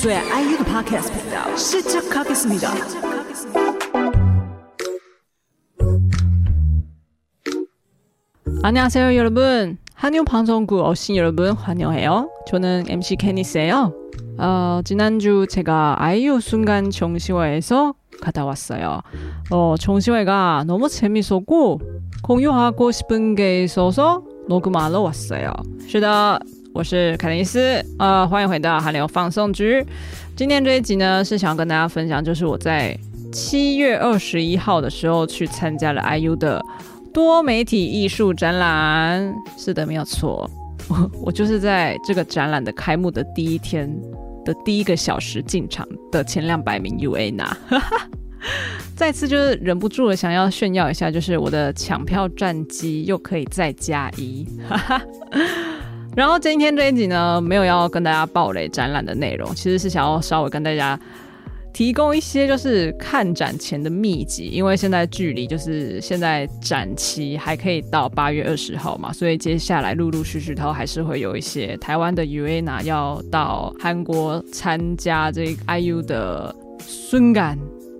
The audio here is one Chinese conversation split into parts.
저의 아이유 팟캐스트입니다. 시작하겠습니다. 안녕하세요, 여러분. 한유 방송국 어신 여러분 환영해요. 저는 MC 케니스예요. 어, 지난주 제가 아이유 순간 정시화에서 갔다 왔어요. 어, 정시회가 너무 재밌었고 공유하고 싶은 게 있어서 녹음하러 왔어요. 제가 我是凯尼斯，呃，欢迎回到韩流放送局。今天这一集呢，是想要跟大家分享，就是我在七月二十一号的时候去参加了 IU 的多媒体艺术展览。是的，没有错，我 我就是在这个展览的开幕的第一天的第一个小时进场的前两百名 UA 拿。再次就是忍不住的想要炫耀一下，就是我的抢票战绩又可以再加一。哈哈。然后今天这一集呢，没有要跟大家爆雷展览的内容，其实是想要稍微跟大家提供一些就是看展前的秘籍，因为现在距离就是现在展期还可以到八月二十号嘛，所以接下来陆陆续续都还是会有一些台湾的 UANA 要到韩国参加这个 IU 的瞬感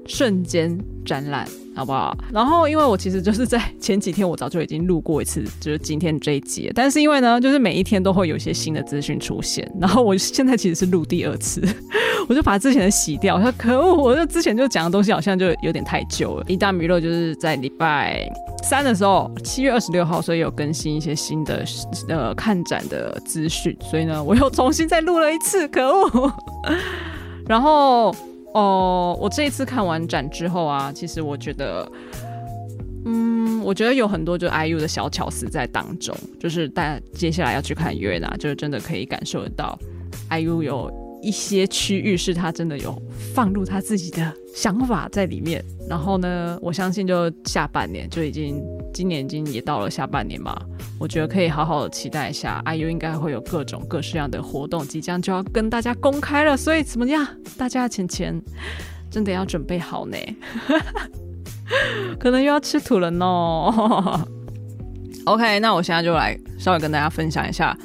瞬间展览。好不好？然后，因为我其实就是在 前几天，我早就已经录过一次，就是今天这一集。但是因为呢，就是每一天都会有一些新的资讯出现，然后我现在其实是录第二次，我就把之前的洗掉。我说可恶，我就之前就讲的东西好像就有点太旧了。一大米乐就是在礼拜三的时候，七月二十六号，所以有更新一些新的呃看展的资讯，所以呢，我又重新再录了一次，可恶。然后。哦，我这一次看完展之后啊，其实我觉得，嗯，我觉得有很多就 IU 的小巧思在当中，就是大家接下来要去看约拿就是真的可以感受得到 IU 有。一些区域是他真的有放入他自己的想法在里面，然后呢，我相信就下半年就已经，今年已经也到了下半年嘛，我觉得可以好好的期待一下，IU 应该会有各种各式样的活动即将就要跟大家公开了，所以怎么样，大家的钱钱真的要准备好呢，可能又要吃土了呢。OK，那我现在就来稍微跟大家分享一下。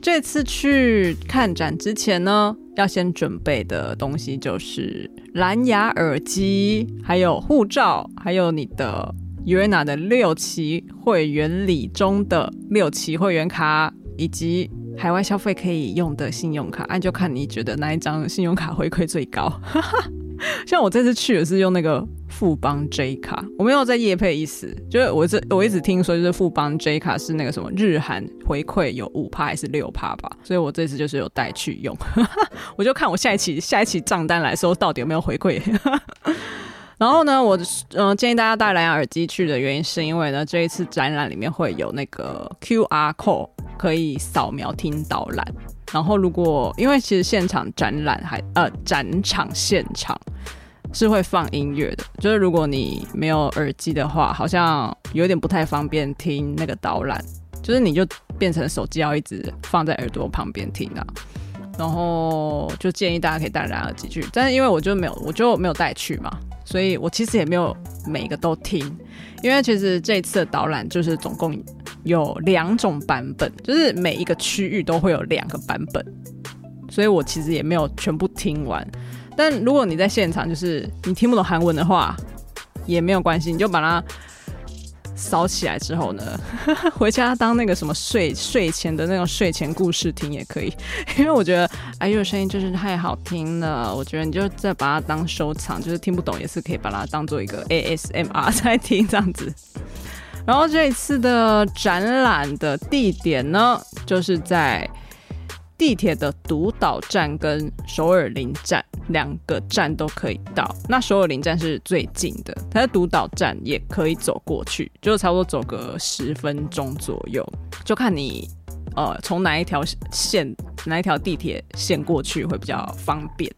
这次去看展之前呢，要先准备的东西就是蓝牙耳机，还有护照，还有你的 UAENA 的六期会员礼中的六期会员卡，以及海外消费可以用的信用卡。按就看你觉得哪一张信用卡回馈最高。像我这次去的是用那个富邦 J 卡，我没有在夜配意思，就是我这我一直听说就是富邦 J 卡是那个什么日韩回馈有五趴还是六趴吧，所以我这次就是有带去用，我就看我下一期下一期账单来说到底有没有回馈。然后呢，我嗯、呃、建议大家带蓝牙耳机去的原因是因为呢这一次展览里面会有那个 QR code 可以扫描听导览。然后，如果因为其实现场展览还呃展场现场是会放音乐的，就是如果你没有耳机的话，好像有点不太方便听那个导览，就是你就变成手机要一直放在耳朵旁边听啊。然后就建议大家可以带蓝牙耳机去，但是因为我就没有我就没有带去嘛，所以我其实也没有每一个都听，因为其实这一次的导览就是总共。有两种版本，就是每一个区域都会有两个版本，所以我其实也没有全部听完。但如果你在现场，就是你听不懂韩文的话，也没有关系，你就把它扫起来之后呢，回家当那个什么睡睡前的那种睡前故事听也可以。因为我觉得 IU 的声音就是太好听了，我觉得你就再把它当收藏，就是听不懂也是可以把它当做一个 ASMR 在听这样子。然后这一次的展览的地点呢，就是在地铁的独岛站跟首尔林站两个站都可以到。那首尔林站是最近的，它的独岛站也可以走过去，就差不多走个十分钟左右，就看你呃从哪一条线哪一条地铁线过去会比较方便。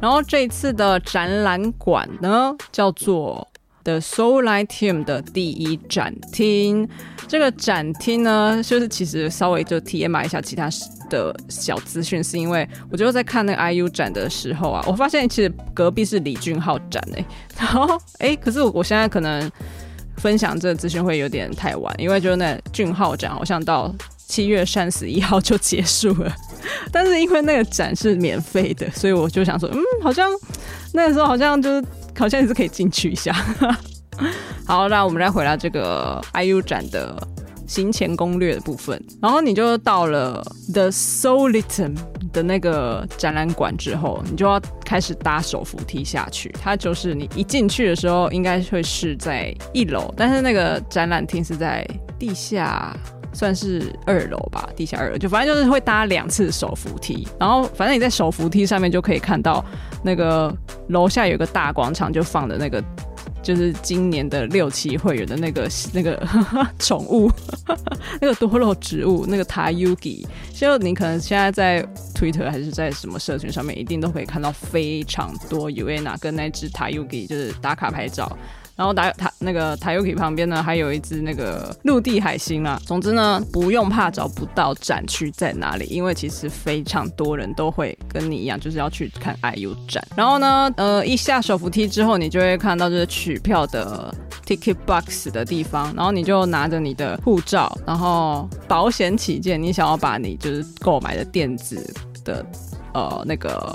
然后这一次的展览馆呢，叫做 The Soliteum 的第一展厅。这个展厅呢，就是其实稍微就 TMI 一下其他的小资讯，是因为我就在看那个 IU 展的时候啊，我发现其实隔壁是李俊浩展哎、然后哎，可是我我现在可能分享这个资讯会有点太晚，因为就是那俊浩展好像到七月三十一号就结束了，但是因为那个展是免费的，所以我就想说，嗯，好像那个时候好像就是好像也是可以进去一下。好，那我们再回到这个 IU 展的行前攻略的部分。然后你就到了 The Soliteum 的那个展览馆之后，你就要开始搭手扶梯下去。它就是你一进去的时候，应该会是在一楼，但是那个展览厅是在地下，算是二楼吧，地下二楼。就反正就是会搭两次手扶梯，然后反正你在手扶梯上面就可以看到那个楼下有个大广场，就放的那个。就是今年的六期会员的那个 那个宠物，那个多肉植物，那个 Tayuki，就你可能现在在 Twitter 还是在什么社群上面，一定都可以看到非常多 Uena 跟那只 Tayuki 就是打卡拍照。然后打塔那个台 Yuki 旁边呢，还有一只那个陆地海星啦。总之呢，不用怕找不到展区在哪里，因为其实非常多人都会跟你一样，就是要去看 IU 展。然后呢，呃，一下手扶梯之后，你就会看到就是取票的 Ticket Box 的地方，然后你就拿着你的护照，然后保险起见，你想要把你就是购买的电子的呃那个。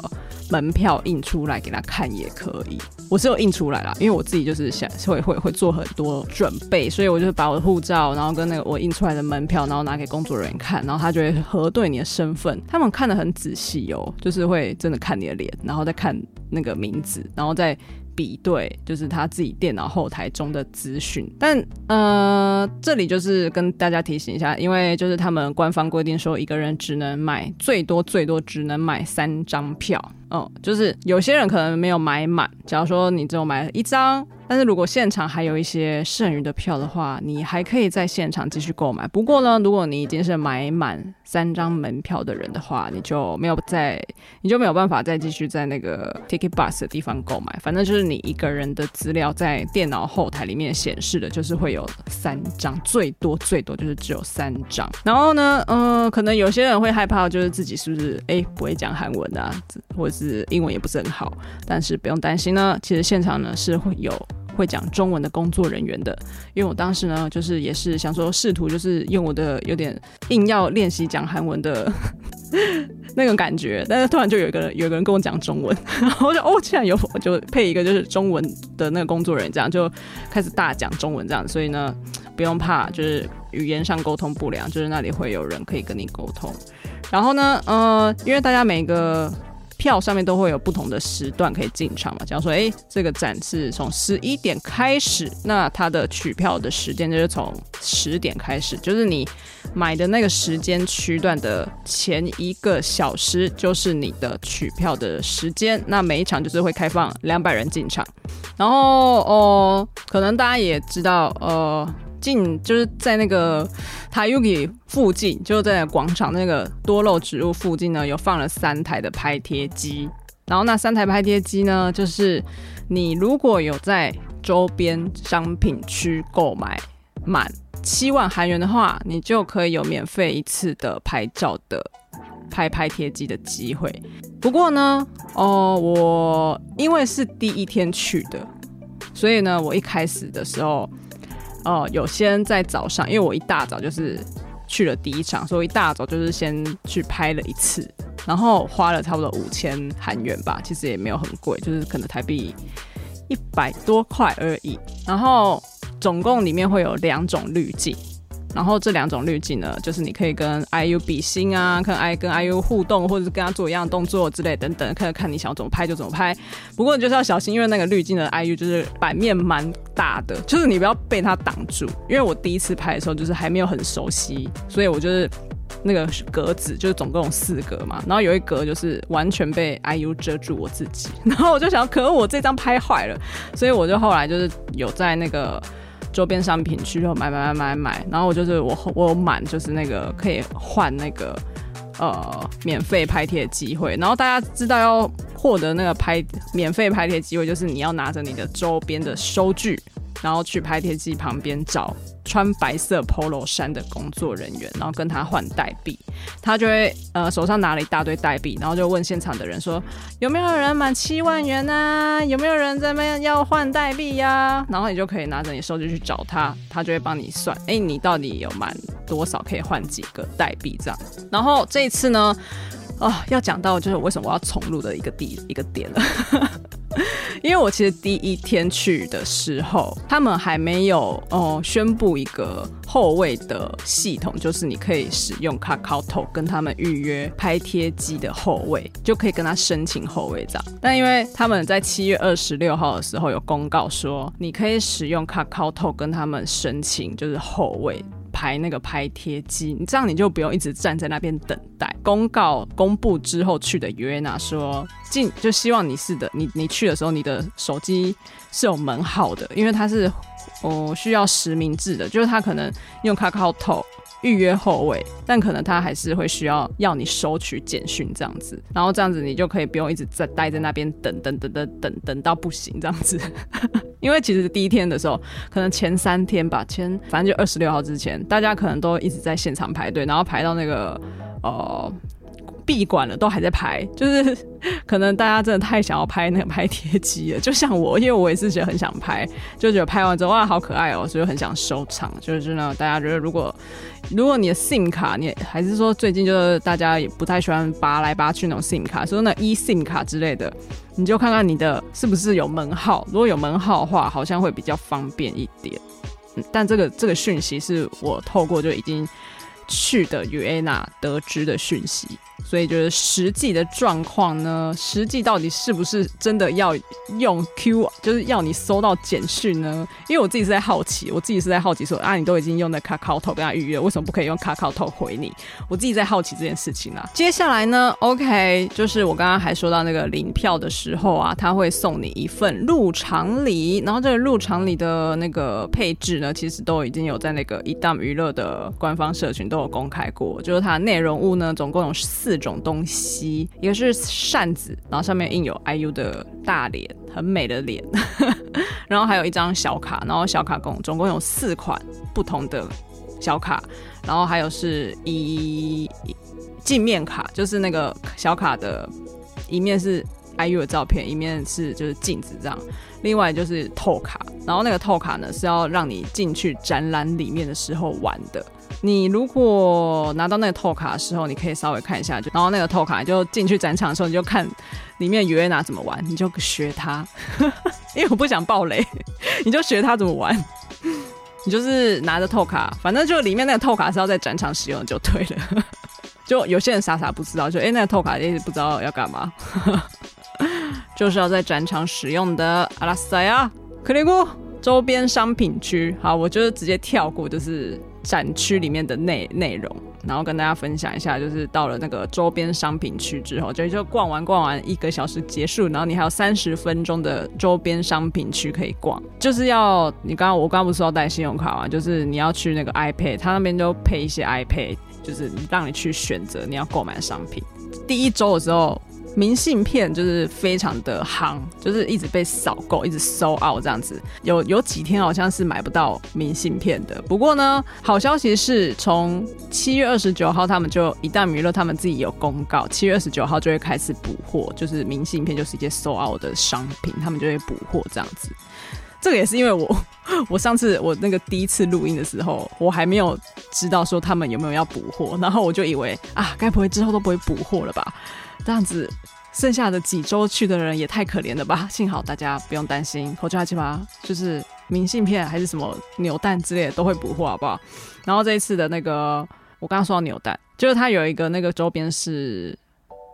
门票印出来给他看也可以，我是有印出来啦，因为我自己就是想会会会做很多准备，所以我就把我的护照，然后跟那个我印出来的门票，然后拿给工作人员看，然后他就会核对你的身份，他们看的很仔细哦，就是会真的看你的脸，然后再看那个名字，然后再。比对就是他自己电脑后台中的资讯，但呃，这里就是跟大家提醒一下，因为就是他们官方规定说，一个人只能买最多最多只能买三张票，哦，就是有些人可能没有买满，假如说你只有买了一张。但是如果现场还有一些剩余的票的话，你还可以在现场继续购买。不过呢，如果你已经是买满三张门票的人的话，你就没有再，你就没有办法再继续在那个 Ticket Bus 的地方购买。反正就是你一个人的资料在电脑后台里面显示的，就是会有三张，最多最多就是只有三张。然后呢，嗯、呃，可能有些人会害怕，就是自己是不是哎不会讲韩文啊，或者是英文也不是很好。但是不用担心呢，其实现场呢是会有。会讲中文的工作人员的，因为我当时呢，就是也是想说试图就是用我的有点硬要练习讲韩文的 那种感觉，但是突然就有一个人有一个人跟我讲中文，然 后我就哦，竟然有我就配一个就是中文的那个工作人员，这样就开始大讲中文这样，所以呢不用怕，就是语言上沟通不良，就是那里会有人可以跟你沟通，然后呢，呃，因为大家每个。票上面都会有不同的时段可以进场嘛。假如说，哎，这个展是从十一点开始，那它的取票的时间就是从十点开始，就是你买的那个时间区段的前一个小时就是你的取票的时间。那每一场就是会开放两百人进场，然后哦，可能大家也知道，呃。进就是在那个 Tayuki 附近，就在广场那个多肉植物附近呢，有放了三台的拍贴机。然后那三台拍贴机呢，就是你如果有在周边商品区购买满七万韩元的话，你就可以有免费一次的拍照的拍拍贴机的机会。不过呢，哦，我因为是第一天去的，所以呢，我一开始的时候。哦、呃，有先在早上，因为我一大早就是去了第一场，所以一大早就是先去拍了一次，然后花了差不多五千韩元吧，其实也没有很贵，就是可能台币一百多块而已。然后总共里面会有两种滤镜。然后这两种滤镜呢，就是你可以跟 IU 比心啊，跟 I 跟 IU 互动，或者是跟他做一样的动作之类等等，看看你想怎么拍就怎么拍。不过你就是要小心，因为那个滤镜的 IU 就是版面蛮大的，就是你不要被它挡住。因为我第一次拍的时候就是还没有很熟悉，所以我就是那个格子就是总共有四格嘛，然后有一格就是完全被 IU 遮住我自己，然后我就想，可恶我这张拍坏了，所以我就后来就是有在那个。周边商品区就买买买买买，然后我就是我我有满就是那个可以换那个呃免费拍贴的机会，然后大家知道要获得那个拍免费拍贴机会，就是你要拿着你的周边的收据，然后去拍贴机旁边找穿白色 polo 衫的工作人员，然后跟他换代币。他就会呃手上拿了一大堆代币，然后就问现场的人说：有没有人满七万元啊？有没有人在那边要换代币呀？然后你就可以拿着你收据去找他，他就会帮你算，哎，你到底有满多少可以换几个代币这样。然后这一次呢？哦，要讲到就是为什么我要重录的一个地一个点了，因为我其实第一天去的时候，他们还没有哦宣布一个后位的系统，就是你可以使用 KakaoTalk 跟他们预约拍贴机的后位，就可以跟他申请后位这样。但因为他们在七月二十六号的时候有公告说，你可以使用 KakaoTalk 跟他们申请就是后位。排那个拍贴机，你这样你就不用一直站在那边等待。公告公布之后去的约娜说进，就希望你是的，你你去的时候你的手机是有门号的，因为它是哦需要实名制的，就是他可能用 KakaoTalk 预约后位，但可能他还是会需要要你收取简讯这样子，然后这样子你就可以不用一直在待在那边等等等等等等到不行这样子。因为其实第一天的时候，可能前三天吧，前反正就二十六号之前，大家可能都一直在现场排队，然后排到那个呃。闭馆了，都还在拍，就是 可能大家真的太想要拍那个拍贴机了，就像我，因为我也是觉得很想拍，就觉得拍完之后哇好可爱哦，所以很想收藏。就是呢，大家觉得如果如果你的 SIM 卡，你还是说最近就是大家也不太喜欢拔来拔去那种 SIM 卡，说那 eSIM 卡之类的，你就看看你的是不是有门号，如果有门号的话，好像会比较方便一点。嗯，但这个这个讯息是我透过就已经去的 u a n a 得知的讯息。所以就是实际的状况呢，实际到底是不是真的要用 Q，就是要你收到简讯呢？因为我自己是在好奇，我自己是在好奇说啊，你都已经用的 KakaoTalk 跟他预约，为什么不可以用 KakaoTalk 回你？我自己在好奇这件事情啊。接下来呢，OK，就是我刚刚还说到那个领票的时候啊，他会送你一份入场礼，然后这个入场礼的那个配置呢，其实都已经有在那个 EDAM 娱乐的官方社群都有公开过，就是它内容物呢，总共有四。四种东西，一个是扇子，然后上面印有 IU 的大脸，很美的脸，然后还有一张小卡，然后小卡共总共有四款不同的小卡，然后还有是一镜面卡，就是那个小卡的一面是 IU 的照片，一面是就是镜子这样，另外就是透卡，然后那个透卡呢是要让你进去展览里面的时候玩的。你如果拿到那个透卡的时候，你可以稍微看一下，就然后那个透卡就进去展场的时候，你就看里面 Uaena 怎么玩，你就学他，因为我不想爆雷，你就学他怎么玩，你就是拿着透卡，反正就里面那个透卡是要在展场使用就对了，就有些人傻傻不知道，就哎、那个透卡一直不知道要干嘛，就是要在展场使用的。阿拉斯呀，克里古周边商品区，好，我就直接跳过，就是。展区里面的内内容，然后跟大家分享一下，就是到了那个周边商品区之后，就就逛完逛完一个小时结束，然后你还有三十分钟的周边商品区可以逛，就是要你刚刚我刚刚不是说要带信用卡吗？就是你要去那个 iPad，他那边就配一些 iPad，就是让你去选择你要购买的商品。第一周的时候。明信片就是非常的夯，就是一直被扫购，一直收 out 这样子。有有几天好像是买不到明信片的。不过呢，好消息是从七月二十九号，他们就一旦娱乐他们自己有公告，七月二十九号就会开始补货，就是明信片就是一些收 out 的商品，他们就会补货这样子。这个也是因为我 我上次我那个第一次录音的时候，我还没有知道说他们有没有要补货，然后我就以为啊，该不会之后都不会补货了吧？这样子，剩下的几周去的人也太可怜了吧！幸好大家不用担心，口罩阿七八就是明信片还是什么扭蛋之类的都会补货，好不好？然后这一次的那个，我刚刚说到扭蛋，就是它有一个那个周边是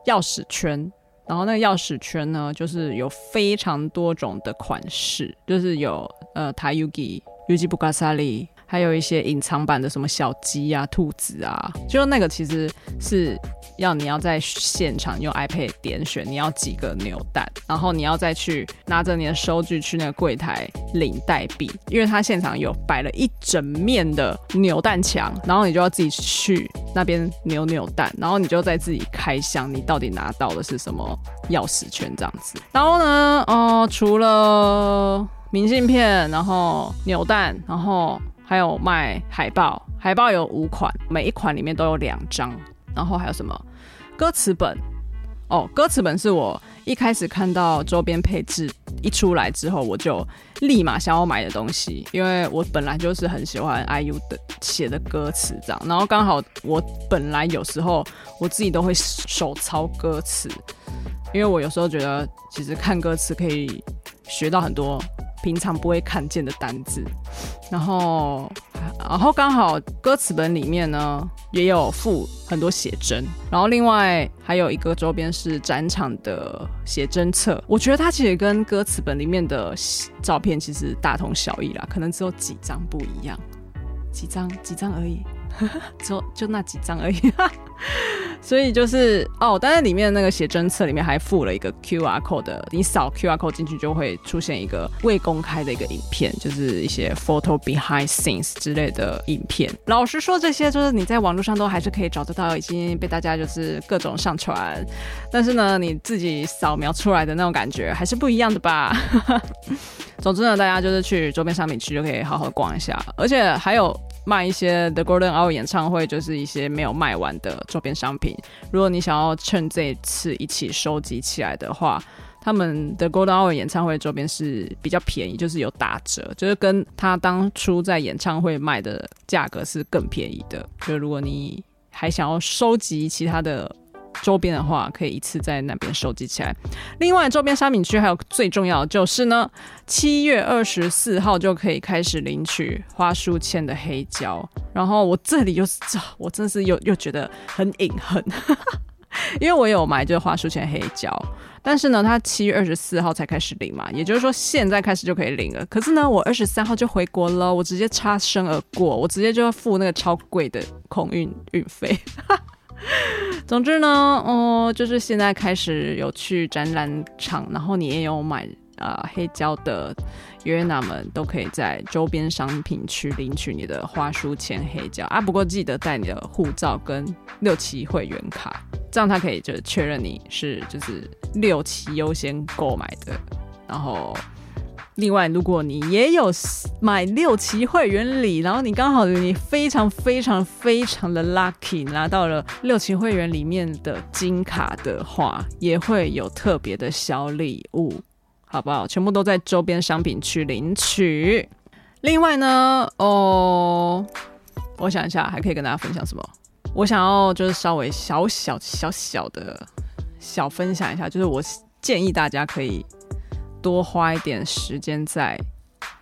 钥匙圈，然后那个钥匙圈呢，就是有非常多种的款式，就是有呃 Tayugi、Yuji Bukasali 还有一些隐藏版的什么小鸡啊、兔子啊，就那个其实是要你要在现场用 iPad 点选你要几个扭蛋，然后你要再去拿着你的收据去那个柜台领代币，因为他现场有摆了一整面的扭蛋墙，然后你就要自己去那边扭扭蛋，然后你就再自己开箱，你到底拿到的是什么钥匙圈这样子。然后呢，哦、除了明信片，然后扭蛋，然后。还有卖海报，海报有五款，每一款里面都有两张。然后还有什么歌词本？哦，歌词本是我一开始看到周边配置一出来之后，我就立马想要买的东西，因为我本来就是很喜欢 IU 的写的歌词这样。然后刚好我本来有时候我自己都会手抄歌词，因为我有时候觉得其实看歌词可以学到很多。平常不会看见的单字，然后，然后刚好歌词本里面呢也有附很多写真，然后另外还有一个周边是展场的写真册。我觉得它其实跟歌词本里面的照片其实大同小异啦，可能只有几张不一样，几张几张而已，只就那几张而已。所以就是哦，但是里面那个写真册里面还附了一个 QR code 的，你扫 QR code 进去就会出现一个未公开的一个影片，就是一些 photo behind scenes 之类的影片。老实说，这些就是你在网络上都还是可以找得到，已经被大家就是各种上传。但是呢，你自己扫描出来的那种感觉还是不一样的吧。总之呢，大家就是去周边商品区就可以好好逛一下，而且还有。卖一些 The Golden Hour 演唱会，就是一些没有卖完的周边商品。如果你想要趁这次一起收集起来的话，他们的 Golden Hour 演唱会周边是比较便宜，就是有打折，就是跟他当初在演唱会卖的价格是更便宜的。就如果你还想要收集其他的。周边的话，可以一次在那边收集起来。另外，周边商品区还有最重要的就是呢，七月二十四号就可以开始领取花书签的黑胶。然后我这里就是，我真是又又觉得很隐恨，因为我有买这个花书签黑胶，但是呢，它七月二十四号才开始领嘛，也就是说现在开始就可以领了。可是呢，我二十三号就回国了，我直接擦身而过，我直接就要付那个超贵的空运运费。总之呢，哦，就是现在开始有去展览场，然后你也有买啊、黑胶的约娜们都可以在周边商品区领取你的花书签黑胶啊。不过记得带你的护照跟六期会员卡，这样他可以就确认你是就是六期优先购买的，然后。另外，如果你也有买六期会员礼，然后你刚好你非常非常非常的 lucky 拿到了六期会员里面的金卡的话，也会有特别的小礼物，好不好？全部都在周边商品区领取。另外呢，哦，我想一下还可以跟大家分享什么？我想要就是稍微小小小小的小分享一下，就是我建议大家可以。多花一点时间在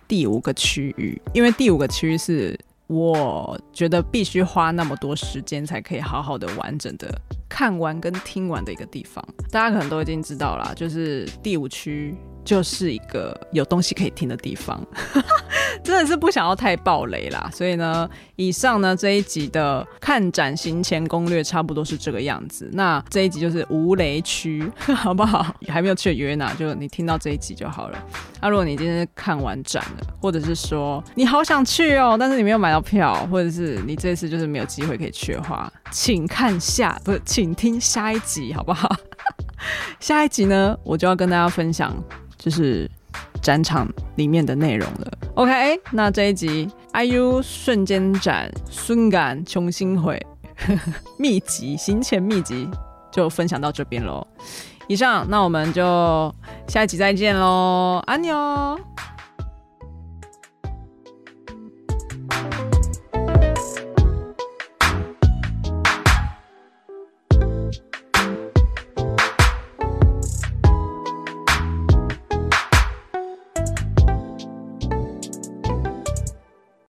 第五个区域，因为第五个区域是我觉得必须花那么多时间才可以好好的完整的看完跟听完的一个地方。大家可能都已经知道了，就是第五区就是一个有东西可以听的地方。真的是不想要太爆雷啦，所以呢，以上呢这一集的看展行前攻略差不多是这个样子。那这一集就是无雷区，好不好？还没有去约呢，就你听到这一集就好了。那、啊、如果你今天看完展了，或者是说你好想去哦，但是你没有买到票，或者是你这次就是没有机会可以去的话，请看下，不是，请听下一集，好不好？下一集呢，我就要跟大家分享，就是展场里面的内容了。OK，那这一集 IU 瞬间展瞬感重新回秘籍行前秘籍就分享到这边喽。以上，那我们就下一集再见喽，安哦。